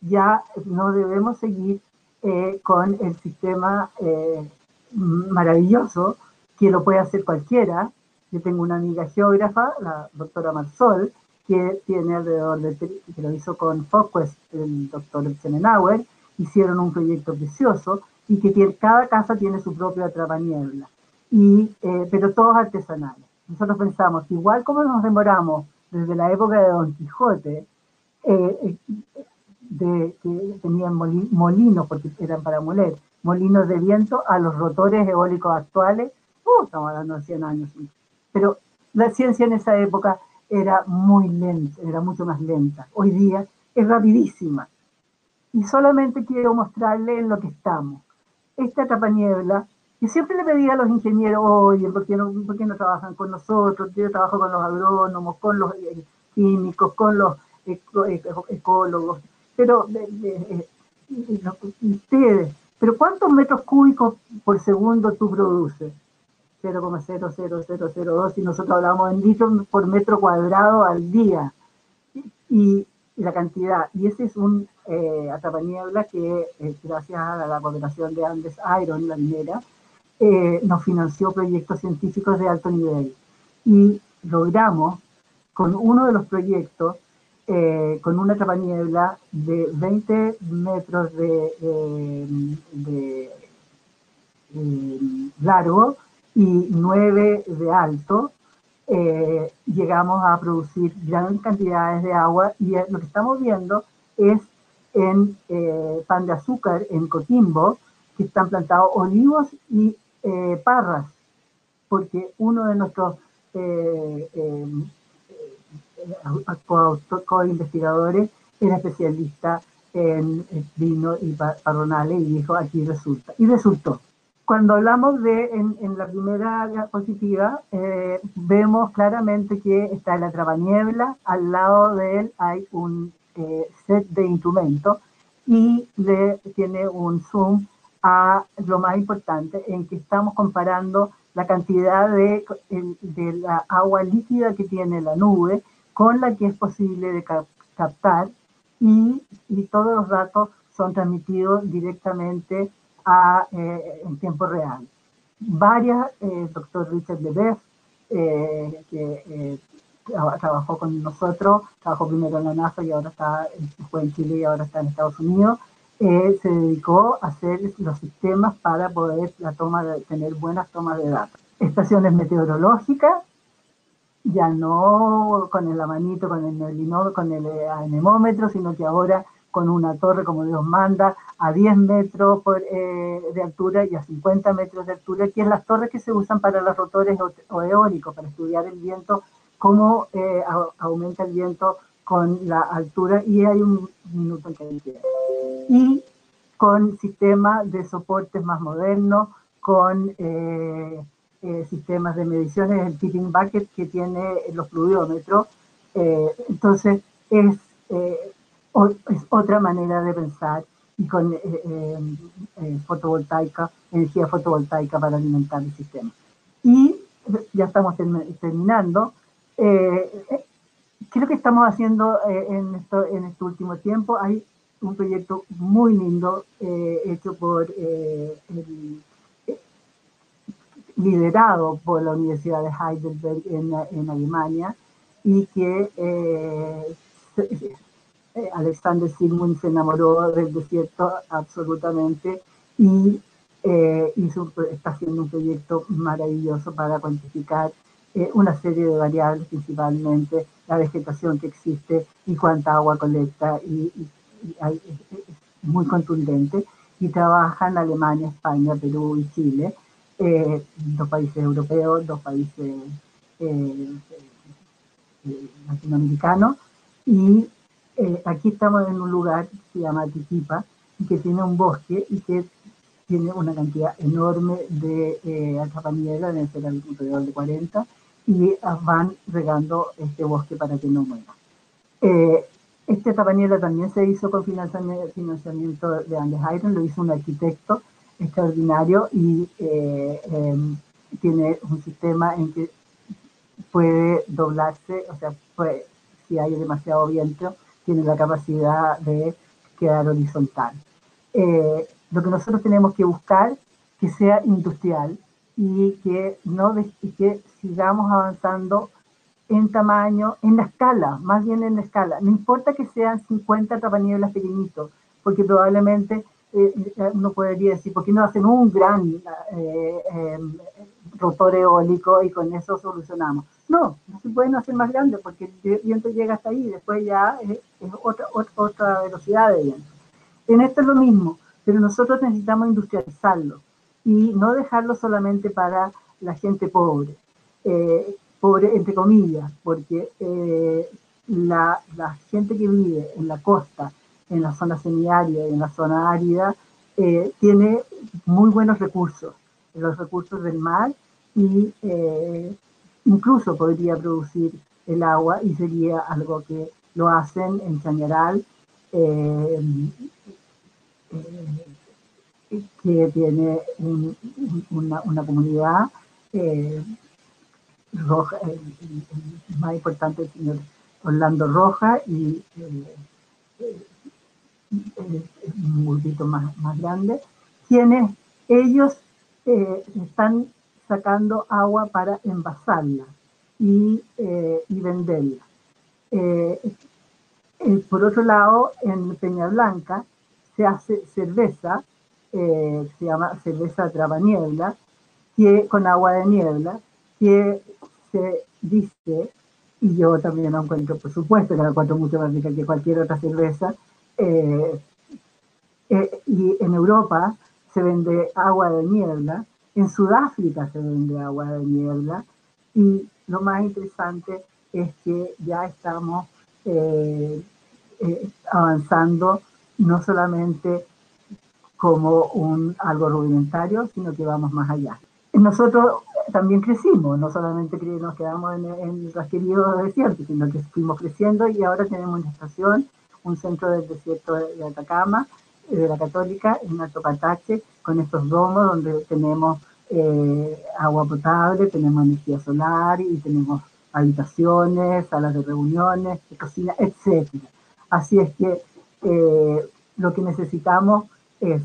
Ya no debemos seguir eh, con el sistema eh, maravilloso que lo puede hacer cualquiera. Yo tengo una amiga geógrafa, la doctora Marsol, que tiene alrededor de, que lo hizo con Focus, el doctor Eisenhower, hicieron un proyecto precioso y que cada casa tiene su propia atrapaniebla, y, eh, pero todos artesanales. Nosotros pensamos, igual como nos demoramos desde la época de Don Quijote, eh, eh, de, que tenían molinos, porque eran para moler, molinos de viento a los rotores eólicos actuales, uh, estamos hablando de 100 años. Pero la ciencia en esa época era muy lenta, era mucho más lenta. Hoy día es rapidísima. Y solamente quiero mostrarle en lo que estamos. Esta etapa niebla, y siempre le pedía a los ingenieros, oye, ¿por qué no, trabajan con nosotros? Yo trabajo con los agrónomos, con los eh, químicos, con los ecólogos, pero ustedes, pero ¿cuántos metros cúbicos por segundo tú produces? 0,00002 y nosotros hablamos en litros por metro cuadrado al día. Y, la cantidad, y ese es un eh, atrapaniebla que eh, gracias a la cooperación de Andes Iron, la minera, eh, nos financió proyectos científicos de alto nivel. Y logramos, con uno de los proyectos, eh, con una atrapaniebla de 20 metros de, de largo, y 9 de alto, eh, llegamos a producir grandes cantidades de agua y lo que estamos viendo es en eh, pan de azúcar, en Cotimbo, que están plantados olivos y eh, parras, porque uno de nuestros co-investigadores era especialista en vino y parronales y dijo aquí resulta. Y resultó cuando hablamos de en, la primera diapositiva, eh, vemos claramente que está la trabaniebla, al lado de él hay un eh, set de instrumentos y le tiene un zoom a lo más importante, en que estamos comparando la cantidad de, de la agua líquida que tiene la nube con la que es posible de captar y, y todos los datos son transmitidos directamente eh, en tiempo real. Varias, el eh, doctor Richard Lebev, eh, que trabajó con nosotros, trabajó primero en la NASA y ahora está, fue en Chile y ahora está en Estados Unidos, se dedicó a hacer los sistemas para poder la toma de, tener buenas tomas de datos. Estaciones meteorológicas, ya no con el manito, con el con el anemómetro, sino que ahora con una torre como Dios manda, a 10 metros eh, de altura y a 50 metros de altura, que es las torres que se usan para los rotores o, eólicos, para estudiar el viento, cómo eh, aumenta el viento con la altura, y hay un minuto en que Y con sistemas de soportes más modernos, con eh, eh, sistemas de mediciones, el tipping bucket que tiene los fluidiómetros. Eh, entonces, es, es otra manera de pensar y con fotovoltaica, energía fotovoltaica para alimentar el sistema. Y ya estamos terminando. ¿Qué lo que estamos haciendo en, esto, en este último tiempo? Hay un proyecto muy lindo eh, hecho por eh, liderado por la Universidad de Heidelberg en, Alemania y que eh, Alexander Sigmund se enamoró del desierto absolutamente y está haciendo un proyecto maravilloso para cuantificar una serie de variables, principalmente la vegetación que existe y cuánta agua colecta y, y muy contundente y trabaja en Alemania, España, Perú y Chile, eh, dos países europeos, dos países eh, eh, latinoamericanos. Y aquí estamos en un lugar que se llama Tiquipa, que tiene un bosque y que tiene una cantidad enorme de eh, alrededor de 40, y van regando este bosque para que no muera. Este tapañera también se hizo con financiamiento de Andes Iron, lo hizo un arquitecto extraordinario y eh, em, tiene un sistema en que puede doblarse, o sea, si hay demasiado viento, tiene la capacidad de quedar horizontal. Eh, lo que nosotros tenemos que buscar que sea industrial y que, no, y que sigamos avanzando en tamaño, en la escala, más bien en la escala. No importa que sean 50 tapanieblas pequeñitos, porque probablemente eh, eh, uno podría decir, ¿por qué no hacen un gran eh, em, rotor eólico y con eso solucionamos? No, no se pueden hacer más grandes porque el viento llega hasta ahí, después ya es, otra, otra, velocidad de viento. En esto es lo mismo, pero nosotros necesitamos industrializarlo y no dejarlo solamente para la gente pobre pobre, entre comillas, porque eh, la, gente que vive en la costa, en la zona semiárida y en la zona árida, eh, tiene muy buenos recursos, los recursos del mar y eh, incluso podría producir el agua y sería algo que lo hacen en Chañaral, que tiene una, una, comunidad Roja, el, más importante el señor Orlando Roja y un grupito más, más grande, quienes ellos eh, están sacando agua para envasarla y, eh, y venderla. Eh, por otro lado, en Peña Blanca se hace cerveza, se llama cerveza trabaniebla, que, con agua de niebla, que se dice, y yo también lo encuentro, por supuesto, que la encuentro mucho más rica que cualquier otra cerveza, eh, eh, y en Europa se vende agua de niebla, en Sudáfrica se vende agua de niebla, y lo más interesante es que ya estamos eh, avanzando no solamente como un algo rudimentario, sino que vamos más allá. Nosotros también crecimos, no solamente nos quedamos en, el rasquerío desierto, sino que fuimos creciendo y ahora tenemos una estación, un centro del desierto de Atacama, eh, de la Católica, en Alto Patache, con estos domos donde tenemos eh, agua potable, tenemos energía solar y tenemos habitaciones, salas de reuniones, de cocina, etc. Así es que eh, lo que necesitamos es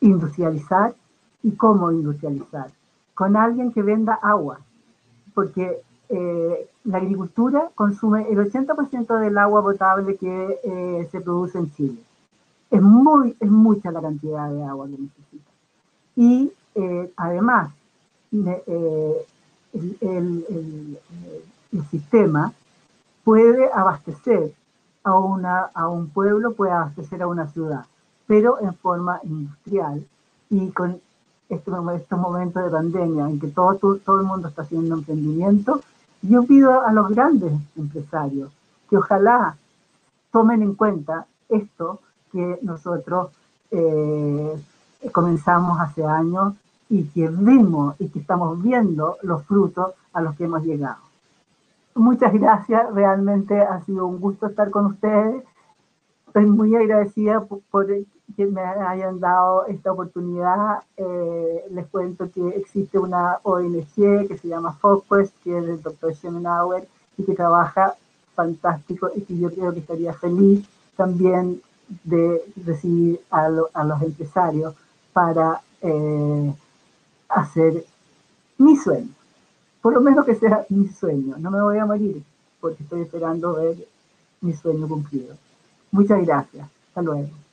industrializar y cómo industrializar con alguien que venda agua, porque eh, la agricultura consume el 80% del agua potable que eh, se produce en Chile. Es, muy, es mucha la cantidad de agua que necesita. Y eh, además, el, sistema puede abastecer a, una, a un pueblo, puede abastecer a una ciudad, pero en forma industrial y con estos, estos momentos de pandemia en que todo, todo, el mundo está haciendo emprendimiento, yo pido a los grandes empresarios que ojalá tomen en cuenta esto que nosotros eh, comenzamos hace años y que vemos y que estamos viendo los frutos a los que hemos llegado. Muchas gracias, realmente ha sido un gusto estar con ustedes. Estoy muy agradecida por, que me hayan dado esta oportunidad. Eh, les cuento que existe una ONG que se llama Focus, que es del doctor Schemenauer y que trabaja fantástico y que yo creo que estaría feliz también de recibir a, los empresarios para eh, hacer mi sueño. Por lo menos que sea mi sueño. No me voy a morir porque estoy esperando ver mi sueño cumplido. Muchas gracias. Hasta luego.